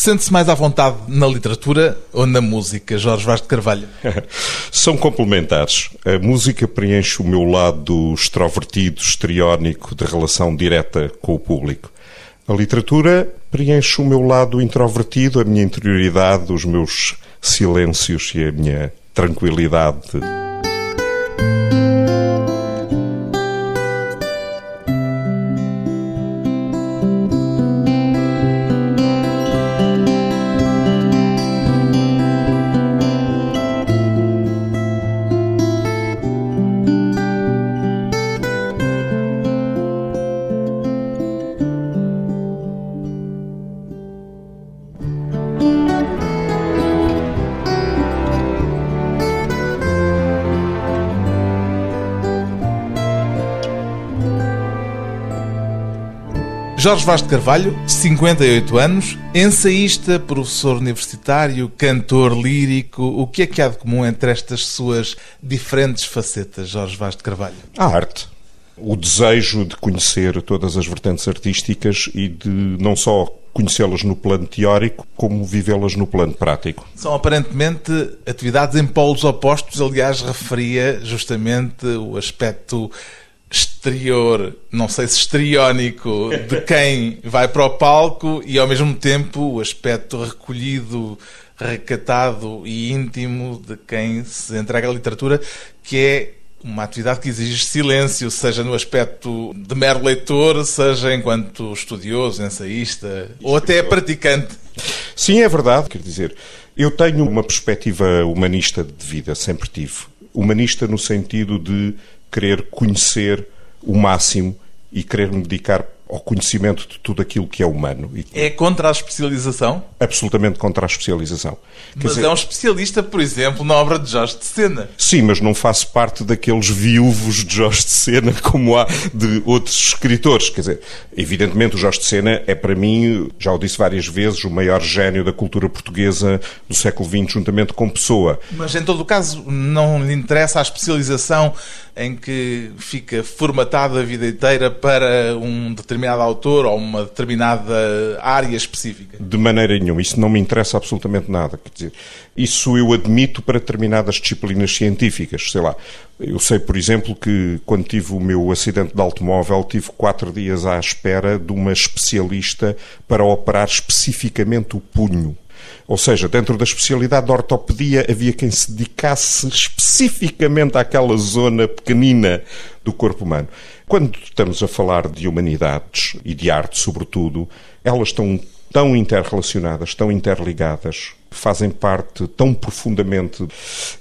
Sente-se mais à vontade na literatura ou na música, Jorge Vaz de Carvalho? São complementares. A música preenche o meu lado extrovertido, estriónico, de relação direta com o público. A literatura preenche o meu lado introvertido, a minha interioridade, os meus silêncios e a minha tranquilidade. Jorge Vaz de Carvalho, 58 anos, ensaísta, professor universitário, cantor lírico. O que é que há de comum entre estas suas diferentes facetas, Jorge Vaz de Carvalho? A arte. O desejo de conhecer todas as vertentes artísticas e de não só conhecê-las no plano teórico, como vivê-las no plano prático. São aparentemente atividades em polos opostos, aliás, referia justamente o aspecto exterior, não sei se estriónico, de quem vai para o palco e ao mesmo tempo o aspecto recolhido, recatado e íntimo de quem se entrega à literatura, que é uma atividade que exige silêncio, seja no aspecto de mero leitor, seja enquanto estudioso, ensaísta ou até praticante. Sim, é verdade. Quer dizer, eu tenho uma perspectiva humanista de vida, sempre tive. Humanista no sentido de querer conhecer o máximo e querer me dedicar ao conhecimento de tudo aquilo que é humano. É contra a especialização? Absolutamente contra a especialização. Quer mas dizer... é um especialista, por exemplo, na obra de Jorge de Sena. Sim, mas não faço parte daqueles viúvos de Jorge de Sena como há de outros escritores. Quer dizer, evidentemente o Jorge de Sena é para mim, já o disse várias vezes, o maior gênio da cultura portuguesa do século XX, juntamente com Pessoa. Mas em todo o caso não lhe interessa a especialização em que fica formatada a vida inteira para um determinado autor ou uma determinada área específica? De maneira nenhuma. Isso não me interessa absolutamente nada. Quer dizer, isso eu admito para determinadas disciplinas científicas. Sei lá, eu sei, por exemplo, que quando tive o meu acidente de automóvel, tive quatro dias à espera de uma especialista para operar especificamente o punho. Ou seja, dentro da especialidade da ortopedia havia quem se dedicasse especificamente àquela zona pequenina do corpo humano. Quando estamos a falar de humanidades e de arte, sobretudo, elas estão tão interrelacionadas, tão interligadas, fazem parte tão profundamente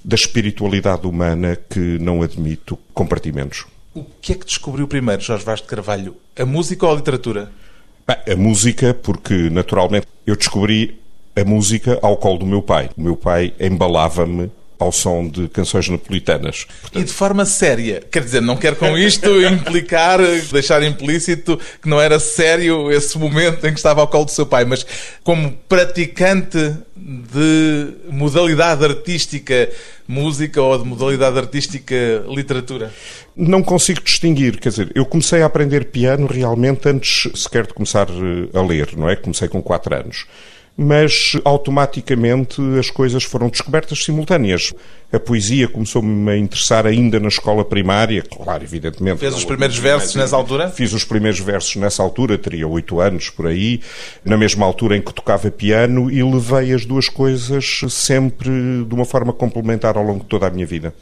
da espiritualidade humana que não admito compartimentos. O que é que descobriu primeiro, Jorge Vaz de Carvalho? A música ou a literatura? a música, porque naturalmente eu descobri a música ao colo do meu pai. O meu pai embalava-me ao som de canções napolitanas. Portanto... E de forma séria. Quer dizer, não quero com isto implicar, deixar implícito que não era sério esse momento em que estava ao colo do seu pai, mas como praticante de modalidade artística música ou de modalidade artística literatura? Não consigo distinguir, quer dizer, eu comecei a aprender piano realmente antes sequer de começar eh, a ler, não é? Comecei com 4 anos mas automaticamente as coisas foram descobertas simultâneas. A poesia começou-me a interessar ainda na escola primária, claro, evidentemente. Fez os primeiros versos nessa altura? Fiz os primeiros versos nessa altura, teria oito anos por aí, na mesma altura em que tocava piano e levei as duas coisas sempre de uma forma complementar ao longo de toda a minha vida.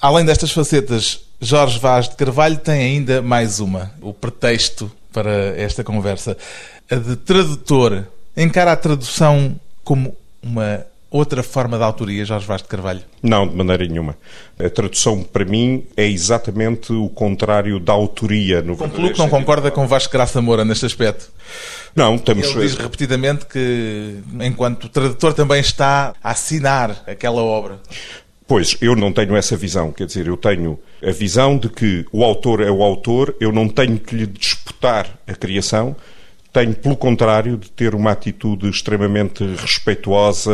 Além destas facetas, Jorge Vaz de Carvalho tem ainda mais uma, o pretexto para esta conversa, a de tradutor encara a tradução como uma outra forma de autoria, Jorge Vaz de Carvalho? Não, de maneira nenhuma. A tradução, para mim, é exatamente o contrário da autoria. No Concluo que não concorda com Vasco Graça Moura neste aspecto. Não, temos... Ele diz repetidamente que, enquanto tradutor, também está a assinar aquela obra. Pois, eu não tenho essa visão. Quer dizer, eu tenho a visão de que o autor é o autor, eu não tenho que lhe disputar a criação, tenho, pelo contrário, de ter uma atitude extremamente respeituosa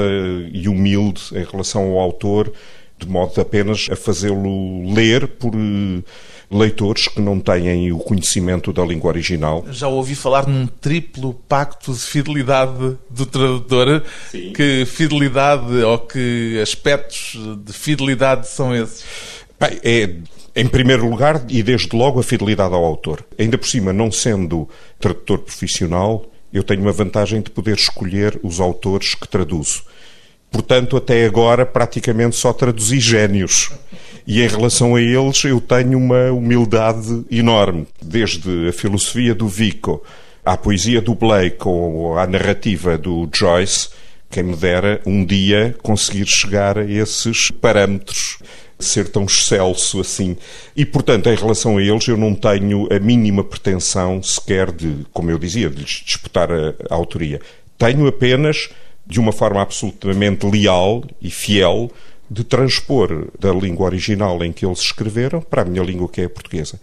e humilde em relação ao autor, de modo apenas a fazê-lo ler por eh, leitores que não têm o conhecimento da língua original. Já ouvi falar num triplo pacto de fidelidade do tradutor. Sim. Que fidelidade ou que aspectos de fidelidade são esses? Bem, é em primeiro lugar, e desde logo, a fidelidade ao autor. Ainda por cima, não sendo tradutor profissional, eu tenho uma vantagem de poder escolher os autores que traduzo. Portanto, até agora, praticamente só traduzi génios. E em relação a eles, eu tenho uma humildade enorme. Desde a filosofia do Vico, à poesia do Blake ou à narrativa do Joyce, quem me dera um dia conseguir chegar a esses parâmetros ser tão excelso assim. E, portanto, em relação a eles, eu não tenho a mínima pretensão sequer de, como eu dizia, de lhes disputar a, a autoria. Tenho apenas, de uma forma absolutamente leal e fiel, de transpor da língua original em que eles escreveram para a minha língua, que é a portuguesa.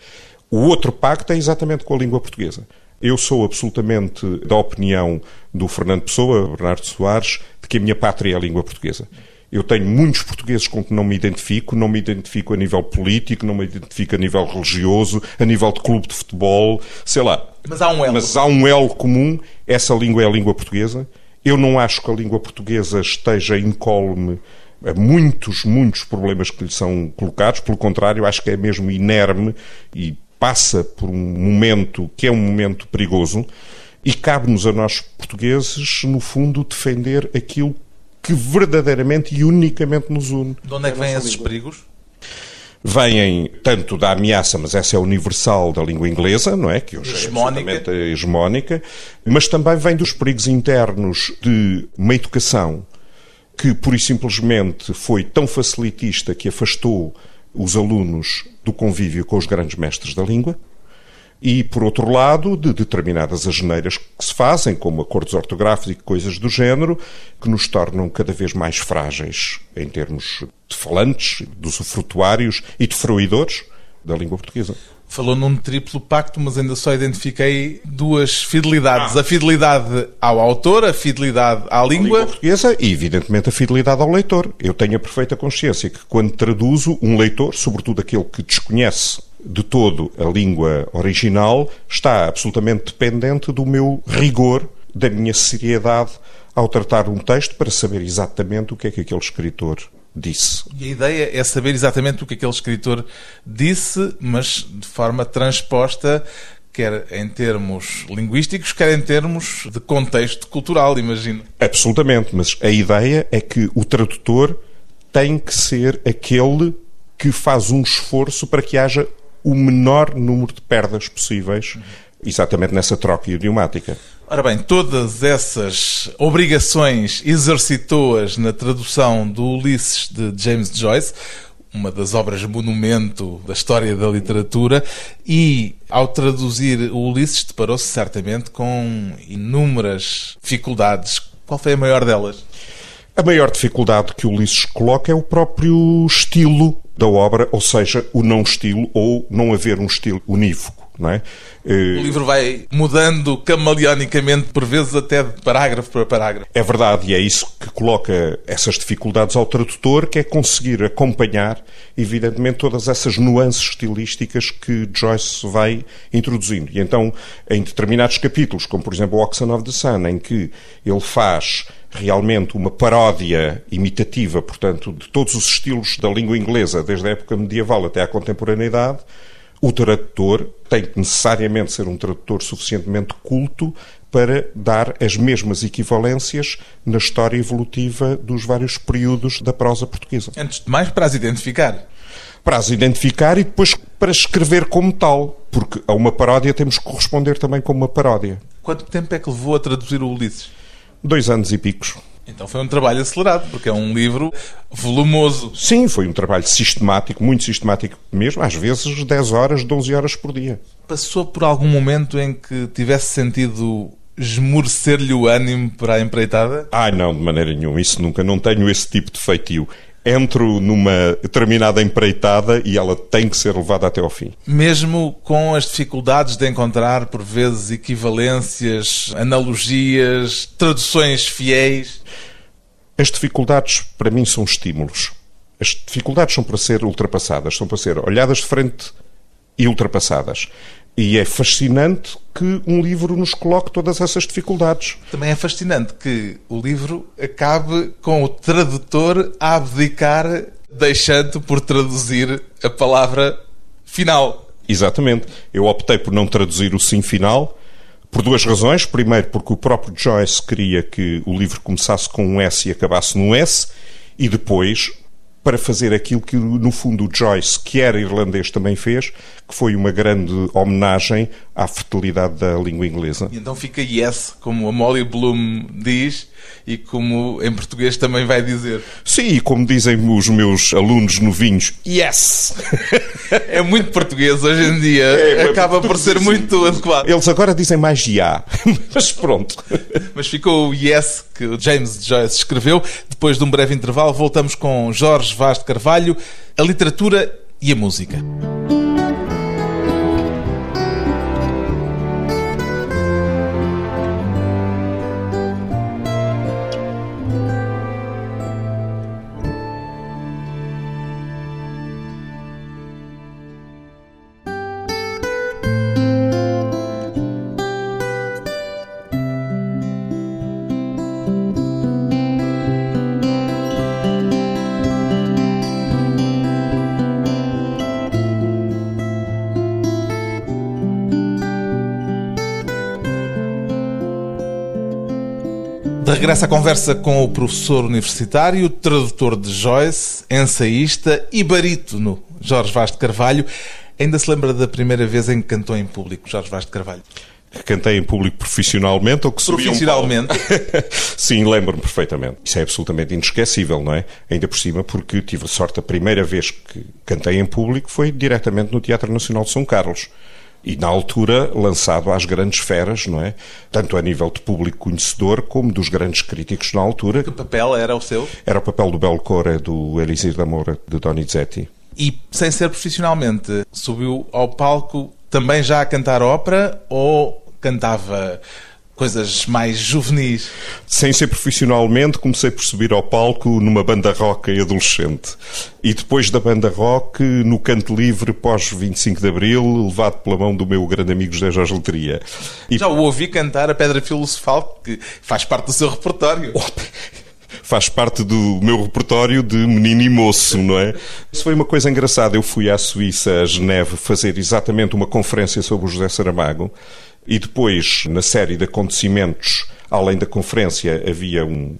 O outro pacto é exatamente com a língua portuguesa. Eu sou absolutamente da opinião do Fernando Pessoa, Bernardo Soares, de que a minha pátria é a língua portuguesa. Eu tenho muitos portugueses com que não me identifico, não me identifico a nível político, não me identifico a nível religioso, a nível de clube de futebol, sei lá. Mas há um elo. Mas há um elo comum, essa língua é a língua portuguesa. Eu não acho que a língua portuguesa esteja incólume a muitos, muitos problemas que lhe são colocados, pelo contrário, acho que é mesmo inerme e passa por um momento que é um momento perigoso. E cabe-nos a nós portugueses, no fundo, defender aquilo que verdadeiramente e unicamente nos une. De onde é que vêm esses língua. perigos? Vêm tanto da ameaça, mas essa é universal da língua inglesa, não é? Que hoje hegemónica. é absolutamente hegemónica, mas também vem dos perigos internos de uma educação que, pura e simplesmente, foi tão facilitista que afastou os alunos do convívio com os grandes mestres da língua e, por outro lado, de determinadas asneiras que se fazem, como acordos ortográficos e coisas do género, que nos tornam cada vez mais frágeis em termos de falantes, de usufrutuários e de fruidores da língua portuguesa. Falou num triplo pacto, mas ainda só identifiquei duas fidelidades. Ah. A fidelidade ao autor, a fidelidade à língua. língua portuguesa e, evidentemente, a fidelidade ao leitor. Eu tenho a perfeita consciência que, quando traduzo, um leitor, sobretudo aquele que desconhece de todo a língua original, está absolutamente dependente do meu rigor, da minha seriedade ao tratar um texto para saber exatamente o que é que aquele escritor disse. E a ideia é saber exatamente o que aquele escritor disse, mas de forma transposta, quer em termos linguísticos, quer em termos de contexto cultural, imagino. Absolutamente, mas a ideia é que o tradutor tem que ser aquele que faz um esforço para que haja o menor número de perdas possíveis, exatamente nessa troca idiomática. Ora bem, todas essas obrigações exercitou-as na tradução do Ulisses de James Joyce, uma das obras monumento da história da literatura, e ao traduzir o Ulisses deparou-se certamente com inúmeras dificuldades. Qual foi a maior delas? A maior dificuldade que o Ulisses coloca é o próprio estilo da obra, ou seja, o não estilo ou não haver um estilo unívoco. Não é? O livro vai mudando camaleonicamente, por vezes até de parágrafo para parágrafo. É verdade, e é isso que coloca essas dificuldades ao tradutor, que é conseguir acompanhar, evidentemente, todas essas nuances estilísticas que Joyce vai introduzindo. E então, em determinados capítulos, como por exemplo o Oxen of the Sun, em que ele faz realmente uma paródia imitativa, portanto, de todos os estilos da língua inglesa, desde a época medieval até à contemporaneidade, o tradutor tem que necessariamente ser um tradutor suficientemente culto para dar as mesmas equivalências na história evolutiva dos vários períodos da prosa portuguesa. Antes de mais, para as identificar. Para as identificar e depois para escrever como tal, porque a uma paródia temos que corresponder também como uma paródia. Quanto tempo é que levou a traduzir o Ulisses? Dois anos e picos. Então foi um trabalho acelerado, porque é um livro volumoso. Sim, foi um trabalho sistemático, muito sistemático mesmo, às vezes 10 horas, 12 horas por dia. Passou por algum momento em que tivesse sentido esmorecer-lhe o ânimo para a empreitada? Ah, não, de maneira nenhuma. Isso nunca. Não tenho esse tipo de feitio entro numa determinada empreitada e ela tem que ser levada até ao fim. Mesmo com as dificuldades de encontrar, por vezes, equivalências, analogias, traduções fiéis? As dificuldades, para mim, são estímulos. As dificuldades são para ser ultrapassadas, são para ser olhadas de frente e ultrapassadas. E é fascinante que um livro nos coloque todas essas dificuldades. Também é fascinante que o livro acabe com o tradutor a abdicar, deixando por traduzir a palavra final. Exatamente. Eu optei por não traduzir o sim final por duas razões. Primeiro, porque o próprio Joyce queria que o livro começasse com um S e acabasse num S. E depois, para fazer aquilo que, no fundo, o Joyce, que era irlandês, também fez, que foi uma grande homenagem à fertilidade da língua inglesa. E então fica yes, como a Molly Bloom diz e como em português também vai dizer. Sim, e como dizem os meus alunos novinhos, yes! É muito português hoje em dia, é, acaba por ser muito adequado. Eles agora dizem mais já, mas pronto. Mas ficou o yes que James Joyce escreveu. Depois de um breve intervalo, voltamos com Jorge Vaz de Carvalho, a literatura e a música. De regresso à conversa com o professor universitário, tradutor de Joyce, ensaísta e barítono Jorge Vaz de Carvalho. Ainda se lembra da primeira vez em que cantou em público, Jorge Vaz de Carvalho? Que cantei em público profissionalmente ou que subi Profissionalmente? Um Sim, lembro-me perfeitamente. Isso é absolutamente inesquecível, não é? Ainda por cima porque tive a sorte, a primeira vez que cantei em público foi diretamente no Teatro Nacional de São Carlos e na altura lançado às grandes feras, não é? Tanto a nível de público conhecedor como dos grandes críticos na altura. Que papel era o seu? Era o papel do Belcore do Elisir da Moura, de Donizetti. E sem ser profissionalmente, subiu ao palco também já a cantar ópera ou cantava coisas mais juvenis? Sem ser profissionalmente, comecei por subir ao palco numa banda rock adolescente. E depois da banda rock, no canto livre pós 25 de Abril, levado pela mão do meu grande amigo José Jorge Letria. E... Já o ouvi cantar a Pedra Filosofal, que faz parte do seu repertório. faz parte do meu repertório de menino e moço, não é? Isso foi uma coisa engraçada. Eu fui à Suíça, a Geneve, fazer exatamente uma conferência sobre o José Saramago e depois, na série de acontecimentos, além da conferência, havia um,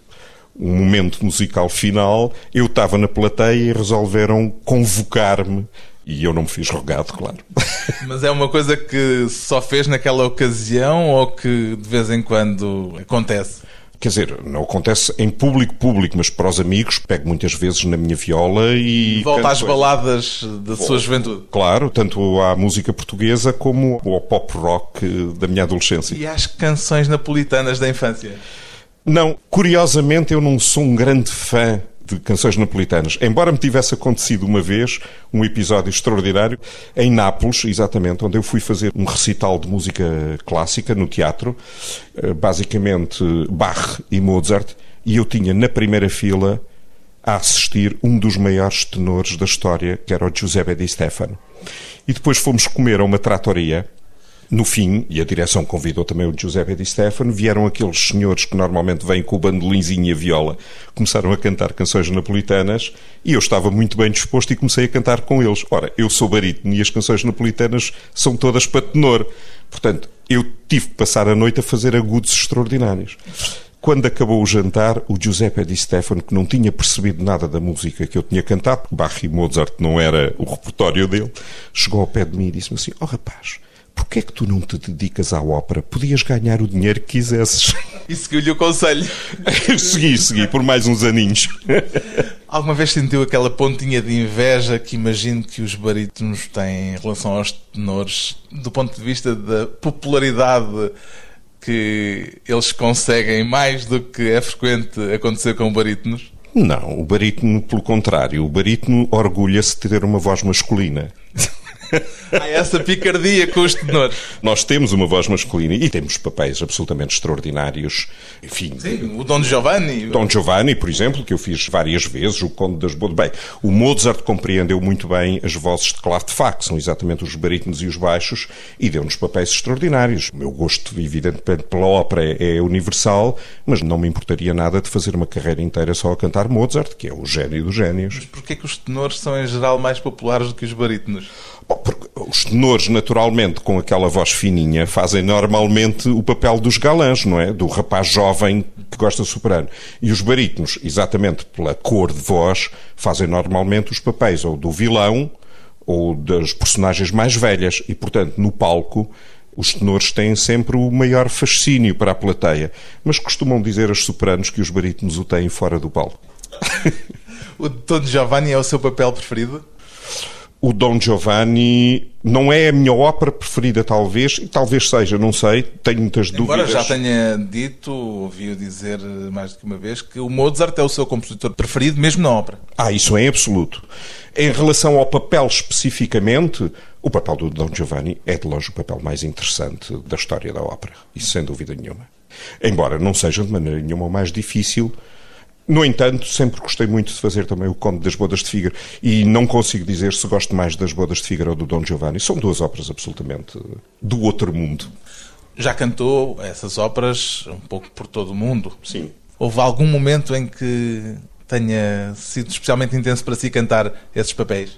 um momento musical final. Eu estava na plateia e resolveram convocar-me e eu não me fiz rogado, claro. Mas é uma coisa que só fez naquela ocasião ou que de vez em quando acontece? Quer dizer, não acontece em público, público, mas para os amigos, pego muitas vezes na minha viola e. Volta às baladas da sua juventude. Claro, tanto à música portuguesa como ao pop rock da minha adolescência. E às canções napolitanas da infância? Não, curiosamente eu não sou um grande fã de canções napolitanas. Embora me tivesse acontecido uma vez um episódio extraordinário em Nápoles, exatamente, onde eu fui fazer um recital de música clássica no teatro, eh, basicamente Bach e Mozart, e eu tinha na primeira fila a assistir um dos maiores tenores da história, que era o Giuseppe Di Stefano. E depois fomos comer a uma tratoria no fim, e a direção convidou também o Giuseppe Di Stefano, vieram aqueles senhores que normalmente vêm com o bandolinzinho e a viola, começaram a cantar canções napolitanas e eu estava muito bem disposto e comecei a cantar com eles. Ora, eu sou barítono e as canções napolitanas são todas para tenor. Portanto, eu tive que passar a noite a fazer agudos extraordinários. Quando acabou o jantar, o Giuseppe Di Stefano, que não tinha percebido nada da música que eu tinha cantado, porque Bach e Mozart não era o repertório dele, chegou ao pé de mim e disse-me assim: Oh rapaz, Porquê é que tu não te dedicas à ópera? Podias ganhar o dinheiro que quisesses. E seguiu-lhe o conselho. segui, segui, por mais uns aninhos. Alguma vez sentiu aquela pontinha de inveja que imagino que os barítonos têm em relação aos tenores, do ponto de vista da popularidade que eles conseguem mais do que é frequente acontecer com barítonos? Não, o barítono, pelo contrário, o barítono orgulha-se de ter uma voz masculina. Há essa picardia com os tenores. Nós temos uma voz masculina e temos papéis absolutamente extraordinários. Enfim, Sim, o Don Giovanni. Don Giovanni, por exemplo, que eu fiz várias vezes, o Conde das Bodas. Bem, o Mozart compreendeu muito bem as vozes de clave de são exatamente os barítonos e os baixos, e deu-nos papéis extraordinários. O meu gosto, evidentemente, pela ópera é universal, mas não me importaria nada de fazer uma carreira inteira só a cantar Mozart, que é o gênio dos génios. Mas porquê que os tenores são, em geral, mais populares do que os barítonos? Bom, porque os tenores, naturalmente, com aquela voz fininha, fazem normalmente o papel dos galãs, não é? Do rapaz jovem que gosta de soprano. E os barítonos, exatamente pela cor de voz, fazem normalmente os papéis ou do vilão ou das personagens mais velhas. E, portanto, no palco, os tenores têm sempre o maior fascínio para a plateia. Mas costumam dizer aos sopranos que os barítonos o têm fora do palco. o Don Giovanni é o seu papel preferido? O Don Giovanni não é a minha ópera preferida, talvez, e talvez seja, não sei, tenho muitas Embora dúvidas. já tenha dito, ouvi-o dizer mais do que uma vez, que o Mozart é o seu compositor preferido, mesmo na ópera. Ah, isso é absoluto. Em relação ao papel especificamente, o papel do Don Giovanni é de longe o papel mais interessante da história da ópera, isso sem dúvida nenhuma. Embora não seja de maneira nenhuma o mais difícil, no entanto, sempre gostei muito de fazer também o Conde das Bodas de Fígaro e não consigo dizer se gosto mais das Bodas de Fígaro ou do Dom Giovanni. São duas óperas absolutamente do outro mundo. Já cantou essas óperas um pouco por todo o mundo? Sim. Houve algum momento em que tenha sido especialmente intenso para si cantar esses papéis?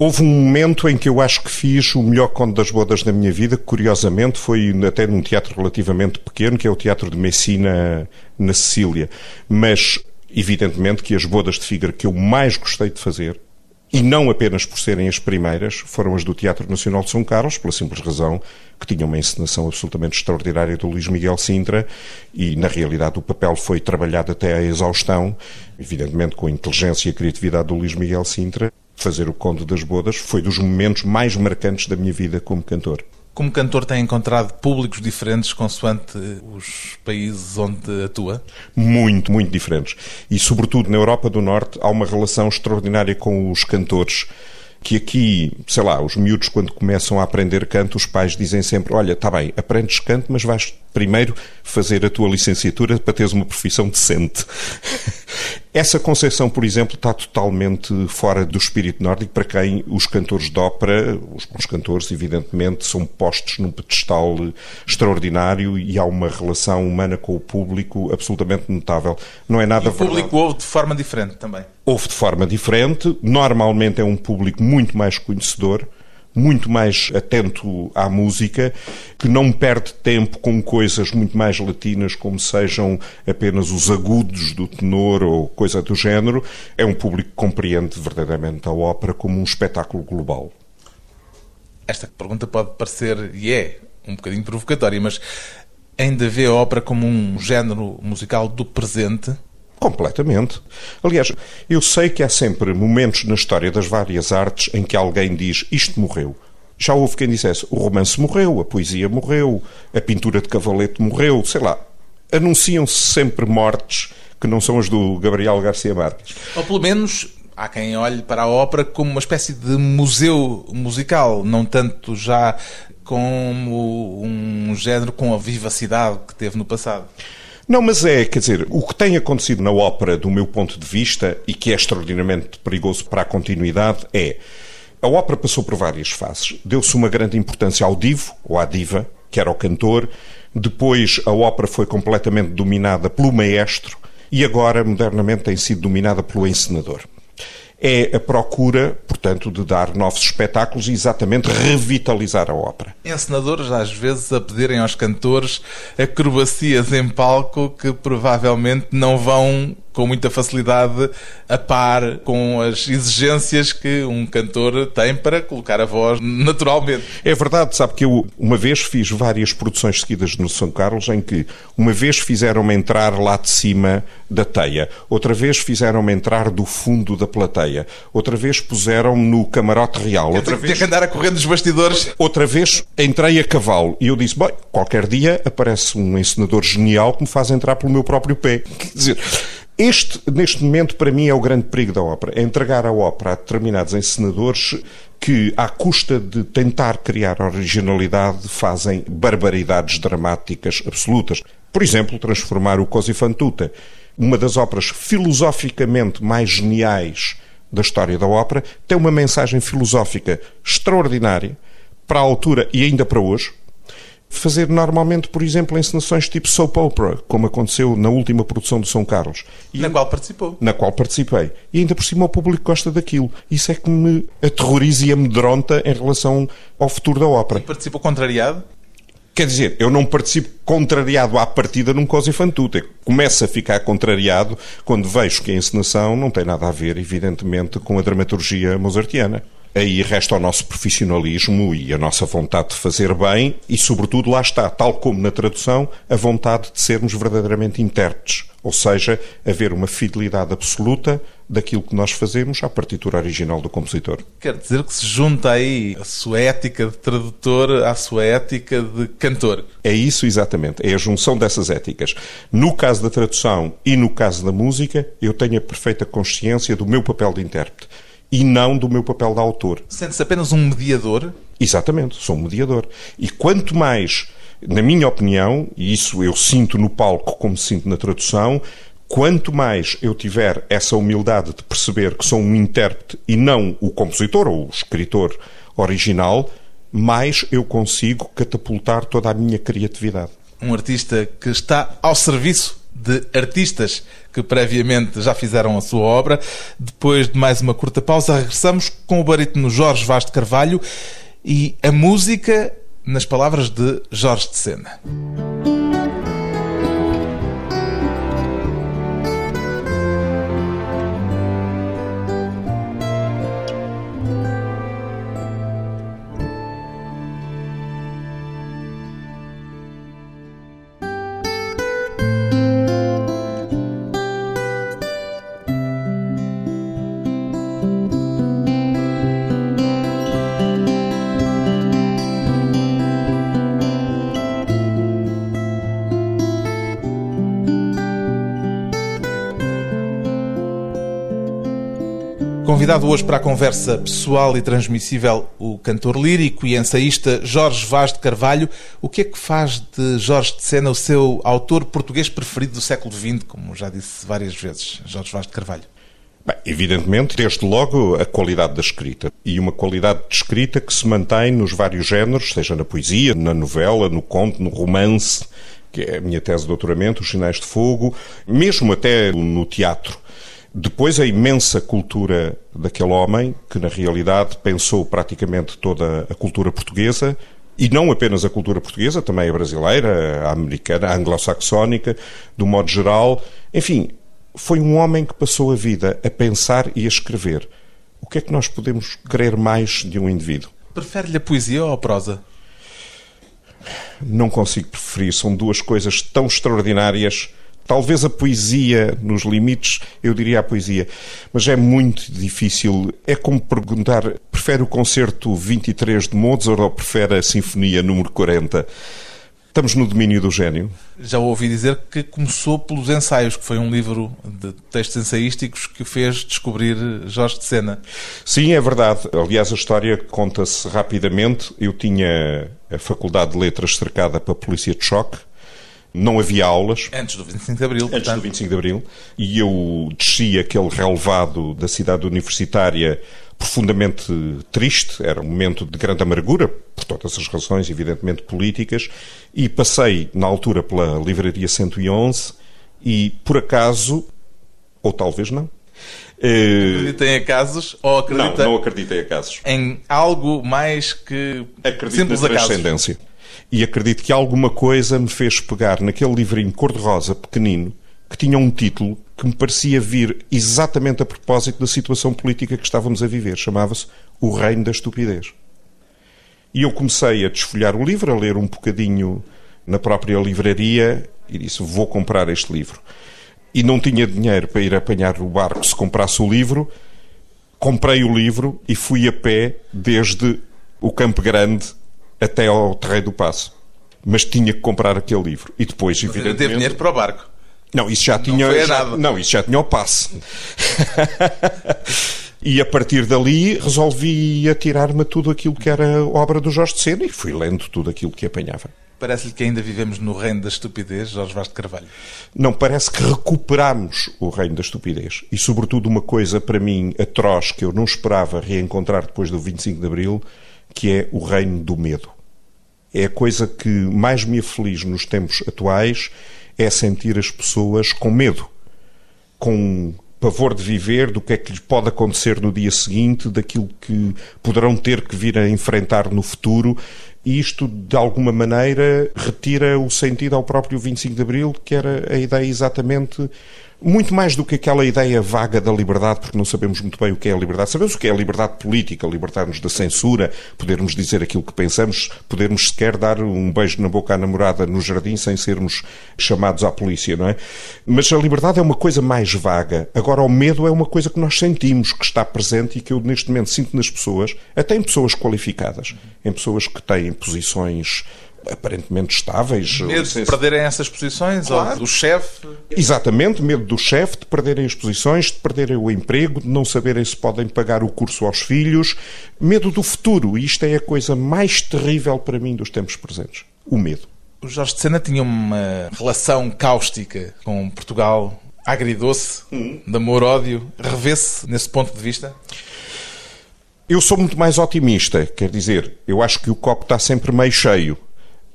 Houve um momento em que eu acho que fiz o melhor conto das bodas da minha vida, que curiosamente foi até num teatro relativamente pequeno, que é o Teatro de Messina, na Sicília. Mas, evidentemente, que as bodas de Fígaro que eu mais gostei de fazer, e não apenas por serem as primeiras, foram as do Teatro Nacional de São Carlos, pela simples razão que tinham uma encenação absolutamente extraordinária do Luís Miguel Sintra e, na realidade, o papel foi trabalhado até à exaustão, evidentemente com a inteligência e a criatividade do Luís Miguel Sintra, fazer o Conde das Bodas foi dos momentos mais marcantes da minha vida como cantor. Como cantor tem encontrado públicos diferentes consoante os países onde atua? Muito, muito diferentes. E, sobretudo, na Europa do Norte há uma relação extraordinária com os cantores que aqui, sei lá, os miúdos quando começam a aprender canto, os pais dizem sempre, olha, está bem, aprendes canto, mas vais primeiro fazer a tua licenciatura para teres uma profissão decente. Essa concepção, por exemplo, está totalmente fora do espírito nórdico, para quem os cantores de ópera, os bons cantores, evidentemente, são postos num pedestal extraordinário e há uma relação humana com o público absolutamente notável. Não é nada e o público ouve de forma diferente também. Ouve de forma diferente. Normalmente é um público muito mais conhecedor muito mais atento à música, que não perde tempo com coisas muito mais latinas, como sejam apenas os agudos do tenor ou coisa do género. É um público que compreende verdadeiramente a ópera como um espetáculo global. Esta pergunta pode parecer, e é, um bocadinho provocatória, mas ainda vê a ópera como um género musical do presente? Completamente. Aliás, eu sei que há sempre momentos na história das várias artes em que alguém diz isto morreu. Já houve quem dissesse o romance morreu, a poesia morreu, a pintura de cavalete morreu, sei lá. Anunciam-se sempre mortes que não são as do Gabriel Garcia Marques. Ou pelo menos há quem olhe para a ópera como uma espécie de museu musical, não tanto já como um género com a vivacidade que teve no passado. Não, mas é, quer dizer, o que tem acontecido na ópera, do meu ponto de vista, e que é extraordinariamente perigoso para a continuidade, é a ópera passou por várias fases. Deu-se uma grande importância ao divo, ou à diva, que era o cantor. Depois a ópera foi completamente dominada pelo maestro e agora, modernamente, tem sido dominada pelo encenador é a procura, portanto, de dar novos espetáculos e exatamente revitalizar a ópera. Encenadores, às vezes, a pedirem aos cantores acrobacias em palco que provavelmente não vão com muita facilidade a par com as exigências que um cantor tem para colocar a voz naturalmente. É verdade, sabe que eu uma vez fiz várias produções seguidas no São Carlos em que uma vez fizeram-me entrar lá de cima da teia, outra vez fizeram-me entrar do fundo da plateia, outra vez puseram-me no camarote real, outra vez... Tinha que andar a correr nos bastidores. Outra vez entrei a cavalo e eu disse, bem, qualquer dia aparece um encenador genial que me faz entrar pelo meu próprio pé. Quer dizer, Este, neste momento, para mim, é o grande perigo da ópera. É entregar a ópera a determinados encenadores que, à custa de tentar criar originalidade, fazem barbaridades dramáticas absolutas. Por exemplo, transformar o Così fan tutte, uma das óperas filosoficamente mais geniais da história da ópera, tem uma mensagem filosófica extraordinária para a altura e ainda para hoje, fazer normalmente, por exemplo, encenações tipo soap opera, como aconteceu na última produção de São Carlos. E na qual participou. Na qual participei. E ainda por cima o público gosta daquilo. Isso é que me aterroriza e amedronta em relação ao futuro da ópera. E participou contrariado? Quer dizer, eu não participo contrariado à partida num Cosa fan tutte. Começo a ficar contrariado quando vejo que a encenação não tem nada a ver, evidentemente, com a dramaturgia mozartiana. Aí resta o nosso profissionalismo e a nossa vontade de fazer bem e, sobretudo, lá está, tal como na tradução, a vontade de sermos verdadeiramente intérpretes. Ou seja, haver uma fidelidade absoluta daquilo que nós fazemos à partitura original do compositor. Quer dizer que se junta aí a sua ética de tradutor à sua ética de cantor. É isso exatamente, é a junção dessas éticas. No caso da tradução e no caso da música, eu tenho a perfeita consciência do meu papel de intérprete e não do meu papel de autor. Sente-se apenas um mediador? Exatamente, sou um mediador. E quanto mais, na minha opinião, e isso eu sinto no palco como sinto na tradução, quanto mais eu tiver essa humildade de perceber que sou um intérprete e não o compositor ou o escritor original, mais eu consigo catapultar toda a minha criatividade. Um artista que está ao serviço de artistas que previamente já fizeram a sua obra. Depois de mais uma curta pausa, regressamos com o barítono Jorge Vaz de Carvalho e a música nas palavras de Jorge de Sena. Convidado hoje para a conversa pessoal e transmissível, o cantor lírico e ensaísta Jorge Vaz de Carvalho. O que é que faz de Jorge de Sena o seu autor português preferido do século XX, como já disse várias vezes, Jorge Vaz de Carvalho? Bem, evidentemente, desde logo, a qualidade da escrita. E uma qualidade de escrita que se mantém nos vários géneros, seja na poesia, na novela, no conto, no romance, que é a minha tese de doutoramento, os sinais de fogo, mesmo até no teatro. Depois a imensa cultura daquele homem, que na realidade pensou praticamente toda a cultura portuguesa, e não apenas a cultura portuguesa, também a brasileira, a americana, a anglo-saxónica, do modo geral. Enfim, foi um homem que passou a vida a pensar e a escrever. O que é que nós podemos querer mais de um indivíduo? Prefere-lhe a poesia ou a prosa? Não consigo preferir. São duas coisas tão extraordinárias Talvez a poesia, nos limites, eu diria a poesia, mas é muito difícil. É como perguntar: prefere o concerto 23 de Mozart ou prefere a Sinfonia número 40? Estamos no domínio do gênio. Já ouvi dizer que começou pelos ensaios, que foi um livro de textos ensaísticos que fez descobrir Jorge de Sena. Sim, é verdade. Aliás, a história conta-se rapidamente. Eu tinha a Faculdade de Letras cercada para a polícia de choque não havia aulas. Antes do 25 de Abril. Antes portanto. do 25 de Abril. E eu desci aquele relevado da cidade universitária profundamente triste, era um momento de grande amargura, por todas as razões, evidentemente, políticas, e passei, na altura, pela Livraria 111 e, por acaso, ou talvez não, Acreditem a casos ou acreditem Não, não acreditei a casos. Em algo mais que Acredito simples na transcendência e acredito que alguma coisa me fez pegar naquele livrinho cor-de-rosa pequenino que tinha um título que me parecia vir exatamente a propósito da situação política que estávamos a viver. Chamava-se O Reino da Estupidez. E eu comecei a desfolhar o livro, a ler um bocadinho na própria livraria e disse: Vou comprar este livro. E não tinha dinheiro para ir apanhar o barco se comprasse o livro. Comprei o livro e fui a pé desde o Campo Grande até ao Terreiro do Passo. Mas tinha que comprar aquele livro. E depois, evidentemente... Teve dinheiro para o barco. Não, isso já tinha. foi a já- nada. não, isso já tinha o passe. e a partir dali resolvi atirar-me a tudo aquilo que era obra do Jorge de Sena e fui lendo tudo aquilo que apanhava. Parece-lhe que ainda vivemos no reino da estupidez, Jorge Vaz de Carvalho. Não parece que recuperamos o reino da estupidez. E, sobretudo, uma coisa para mim atroz que eu não esperava reencontrar depois do 25 de Abril, que é o reino do medo. É a coisa que mais me aflige nos tempos atuais, é sentir as pessoas com medo, com pavor de viver, do que é que lhes pode acontecer no dia seguinte, daquilo que poderão ter que vir a enfrentar no futuro. E isto, de alguma maneira, retira o sentido ao próprio 25 de Abril, que era a ideia exatamente. Muito mais do que aquela ideia vaga da liberdade, porque não sabemos muito bem o que é a liberdade. Sabemos o que é a liberdade política, libertar-nos da censura, podermos dizer aquilo que pensamos, podermos sequer dar um beijo na boca à namorada no jardim sem sermos chamados à polícia, não é? Mas a liberdade é uma coisa mais vaga. Agora, o medo é uma coisa que nós sentimos, que está presente e que eu neste momento sinto nas pessoas, até em pessoas qualificadas, em pessoas que têm posições aparentemente estáveis. Medo de perderem essas posições, ou Claro. do chefe. Exatamente, medo do chefe, de perderem as posições, de perderem o emprego, de não saberem se podem pagar o curso aos filhos, medo do futuro. E isto é a coisa mais terrível para mim dos tempos presentes. O medo. O Jorge de Sena tinha uma relação cáustica com Portugal, agridoce, de amor-ódio. Revê-se nesse ponto de vista? Eu sou muito mais otimista, quer dizer, eu acho que o copo está sempre meio cheio.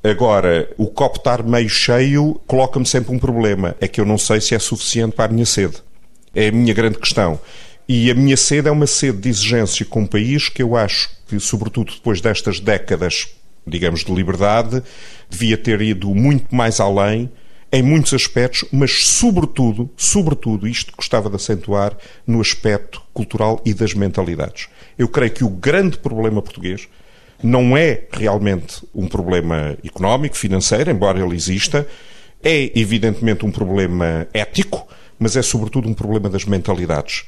Agora, o copo estar meio cheio coloca-me sempre um problema. É que eu não sei se é suficiente para a minha sede. É a minha grande questão. E a minha sede é uma sede de exigência com um país que eu acho que, sobretudo depois destas décadas, digamos, de liberdade, devia ter ido muito mais além em muitos aspectos, mas sobretudo, sobretudo, isto gostava de acentuar no aspecto cultural e das mentalidades. Eu creio que o grande problema português não é realmente um problema económico, financeiro, embora ele exista, é evidentemente um problema ético, mas é sobretudo um problema das mentalidades.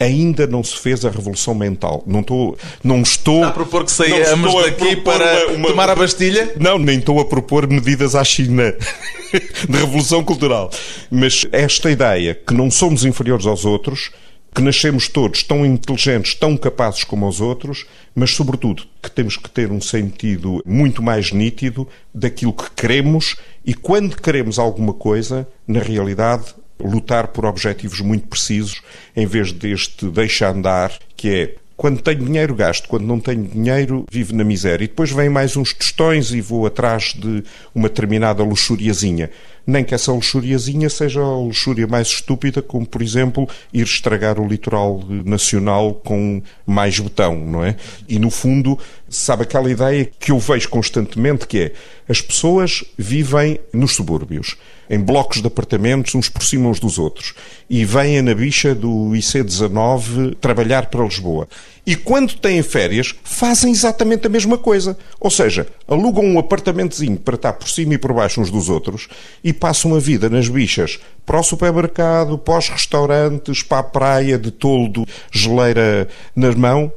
Ainda não se fez a revolução mental. Não estou, não estou Está a propor que a daqui para uma- uma- tomar a Bastilha? não, nem estou a propor medidas à China de revolução cultural. Mas esta ideia que não somos inferiores aos outros, que nascemos todos tão inteligentes, tão capazes como os outros, mas sobretudo que temos que ter um sentido muito mais nítido daquilo que queremos e quando queremos alguma coisa, na realidade, lutar por objetivos muito precisos, em vez deste deixa andar, que é quando tenho dinheiro, gasto. Quando não tenho dinheiro, vivo na miséria. E depois vem mais uns tostões e vou atrás de uma determinada luxuriazinha. Nem que essa luxuriazinha seja a luxúria mais estúpida, como, por exemplo, ir estragar o litoral nacional com mais betão, não é? E, no fundo, sabe aquela ideia que eu vejo constantemente, que é as pessoas vivem nos subúrbios, em blocos de apartamentos, uns por cima uns dos outros, e vêm na bicha do IC19 trabalhar para Lisboa. E quando têm férias, fazem exatamente a mesma coisa. Ou seja, alugam um apartamentozinho para estar por cima e por baixo uns dos outros e passam a vida nas bichas para o supermercado, para os restaurantes, para a praia de toldo, geleira na mão.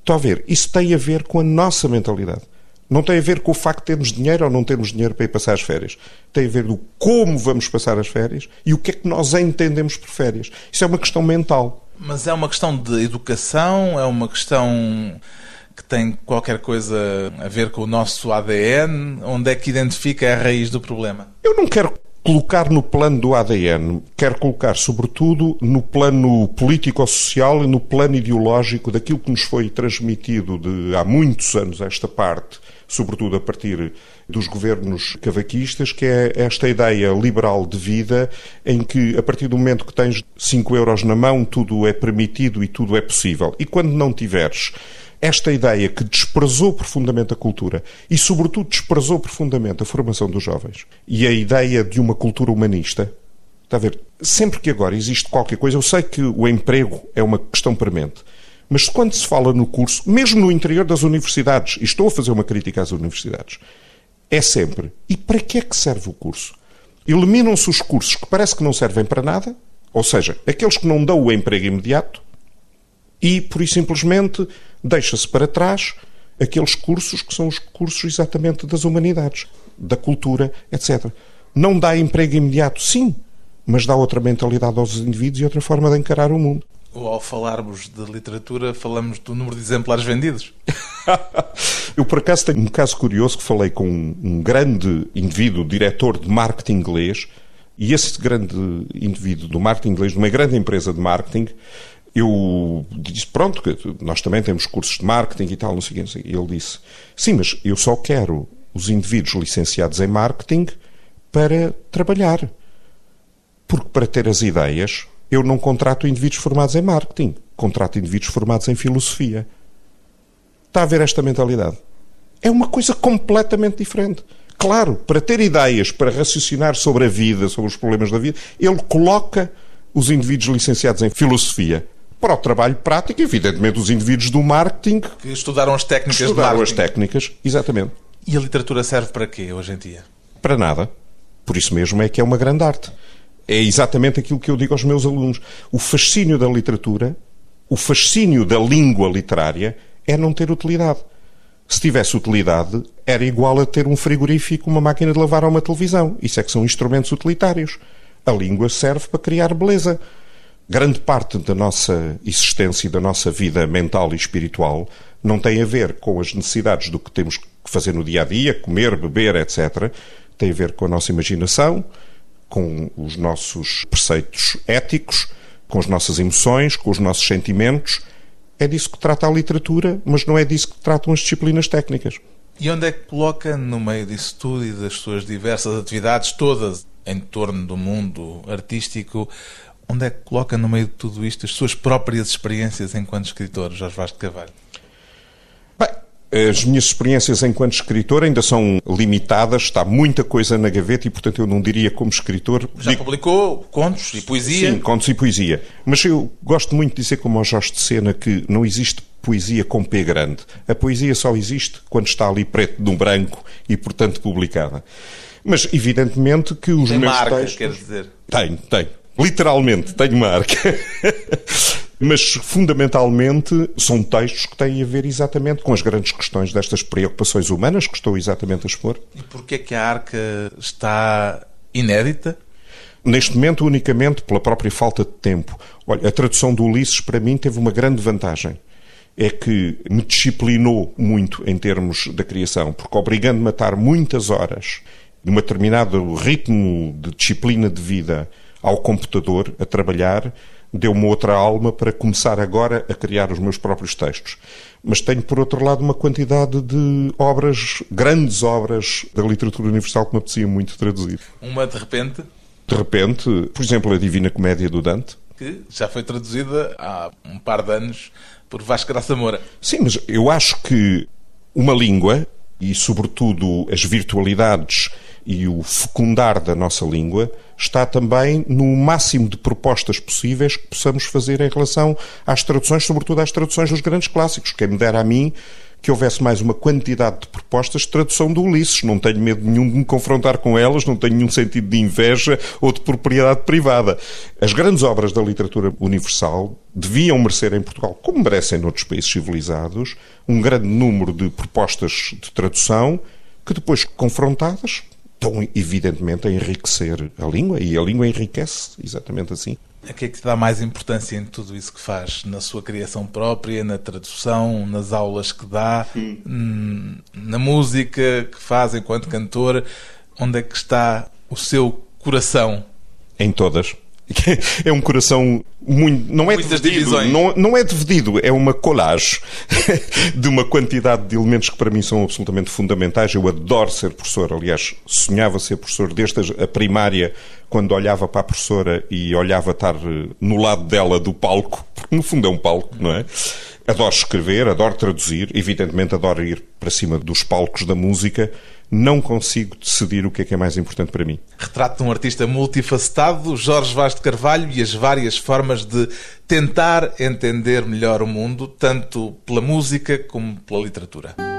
Estão a ver? Isso tem a ver com a nossa mentalidade. Não tem a ver com o facto de termos dinheiro ou não termos dinheiro para ir passar as férias. Tem a ver do como vamos passar as férias e o que é que nós entendemos por férias. Isso é uma questão mental. Mas é uma questão de educação, é uma questão que tem qualquer coisa a ver com o nosso ADN? Onde é que identifica a raiz do problema? Eu não quero colocar no plano do ADN, quero colocar, sobretudo, no plano político-social e no plano ideológico daquilo que nos foi transmitido de há muitos anos esta parte, sobretudo a partir dos governos cavaquistas, que é esta ideia liberal de vida em que, a partir do momento que tens 5 euros na mão, tudo é permitido e tudo é possível. E quando não tiveres esta ideia que desprezou profundamente a cultura e, sobretudo, desprezou profundamente a formação dos jovens e a ideia de uma cultura humanista. Está a ver? Sempre que agora existe qualquer coisa, eu sei que o emprego é uma questão premente, mas quando se fala no curso, mesmo no interior das universidades, e estou a fazer uma crítica às universidades, é sempre: e para que é que serve o curso? Eliminam-se os cursos que parece que não servem para nada, ou seja, aqueles que não dão o emprego imediato, e, por isso simplesmente, deixa-se para trás aqueles cursos que são os cursos exatamente das humanidades, da cultura, etc. Não dá emprego imediato, sim, mas dá outra mentalidade aos indivíduos e outra forma de encarar o mundo. Ou ao falarmos de literatura, falamos do número de exemplares vendidos? Eu, por acaso, tenho um caso curioso que falei com um grande indivíduo, diretor de marketing inglês, e esse grande indivíduo do marketing inglês, de uma grande empresa de marketing, eu disse, pronto, nós também temos cursos de marketing e tal, não sei o ele disse, sim, mas eu só quero os indivíduos licenciados em marketing para trabalhar. Porque para ter as ideias, eu não contrato indivíduos formados em marketing, contrato indivíduos formados em filosofia. Está a ver esta mentalidade? É uma coisa completamente diferente. Claro, para ter ideias, para raciocinar sobre a vida, sobre os problemas da vida, ele coloca os indivíduos licenciados em filosofia para o trabalho prático, evidentemente os indivíduos do marketing que estudaram as técnicas estudaram as técnicas, exatamente. E a literatura serve para quê hoje em dia? Para nada. Por isso mesmo é que é uma grande arte. É exatamente aquilo que eu digo aos meus alunos. O fascínio da literatura, o fascínio da língua literária é não ter utilidade. Se tivesse utilidade, era igual a ter um frigorífico, uma máquina de lavar ou uma televisão. Isso é que são instrumentos utilitários. A língua serve para criar beleza. Grande parte da nossa existência e da nossa vida mental e espiritual não tem a ver com as necessidades do que temos que fazer no dia a dia, comer, beber, etc. Tem a ver com a nossa imaginação, com os nossos preceitos éticos, com as nossas emoções, com os nossos sentimentos é disso que trata a literatura, mas não é disso que tratam as disciplinas técnicas. E onde é que coloca, no meio disso tudo e das suas diversas atividades, todas em torno do mundo artístico, onde é que coloca no meio de tudo isto as suas próprias experiências enquanto escritor, Jorge Vaz de Carvalho? As minhas experiências enquanto escritor ainda são limitadas, está muita coisa na gaveta e, portanto, eu não diria como escritor. Já digo... publicou contos e poesia? Sim, contos e poesia. Mas eu gosto muito de dizer, como ao Jorge de Sena, que não existe poesia com P grande. A poesia só existe quando está ali preto no branco e, portanto, publicada. Mas, evidentemente, que os tem meus marca, textos... quer dizer. Tenho, tenho. Literalmente, tenho marca. Mas, fundamentalmente, são textos que têm a ver exatamente com as grandes questões destas preocupações humanas que estou exatamente a expor. E porquê é que a arca está inédita? Neste momento, unicamente pela própria falta de tempo. Olha, a tradução do Ulisses, para mim, teve uma grande vantagem. É que me disciplinou muito em termos da criação, porque obrigando-me a estar muitas horas num determinado ritmo de disciplina de vida ao computador, a trabalhar, deu-me outra alma para começar agora a criar os meus próprios textos. Mas tenho, por outro lado, uma quantidade de obras, grandes obras da literatura universal que me apetecia muito traduzir. Uma de repente? De repente, por exemplo, a Divina Comédia do Dante. Que já foi traduzida há um par de anos por Vasco Graça Moura. Sim, mas eu acho que uma língua, e sobretudo as virtualidades e o fecundar da nossa língua está também no máximo de propostas possíveis que possamos fazer em relação às traduções, sobretudo às traduções dos grandes clássicos. Quem me dera a mim que houvesse mais uma quantidade de propostas de tradução do Ulisses. Não tenho medo nenhum de me confrontar com elas, não tenho nenhum sentido de inveja ou de propriedade privada. As grandes obras da literatura universal deviam merecer em Portugal, como merecem noutros países civilizados, um grande número de propostas de tradução que depois confrontadas estão evidentemente a enriquecer a língua e a língua enriquece exatamente assim. A que é que te dá mais importância em tudo isso que faz? Na sua criação própria, na tradução, nas aulas que dá, hum. na música que faz enquanto cantor? Onde é que está o seu coração? Em todas. é um coração muito, não é Muitas dividido, divisões. não, não é dividido, é uma colagem de uma quantidade de elementos que para mim são absolutamente fundamentais. Eu adoro ser professor, aliás, sonhava ser professor desde a primária, quando olhava para a professora e olhava estar eh, no lado dela do palco, porque no fundo é um palco, não é? Adoro escrever, adoro traduzir, evidentemente adoro ir para cima dos palcos da música, não consigo decidir o que é que é mais importante para mim. Retrato de um artista multifacetado, Jorge Vaz de Carvalho, e as várias formas de tentar entender melhor o mundo, tanto pela música como pela literatura.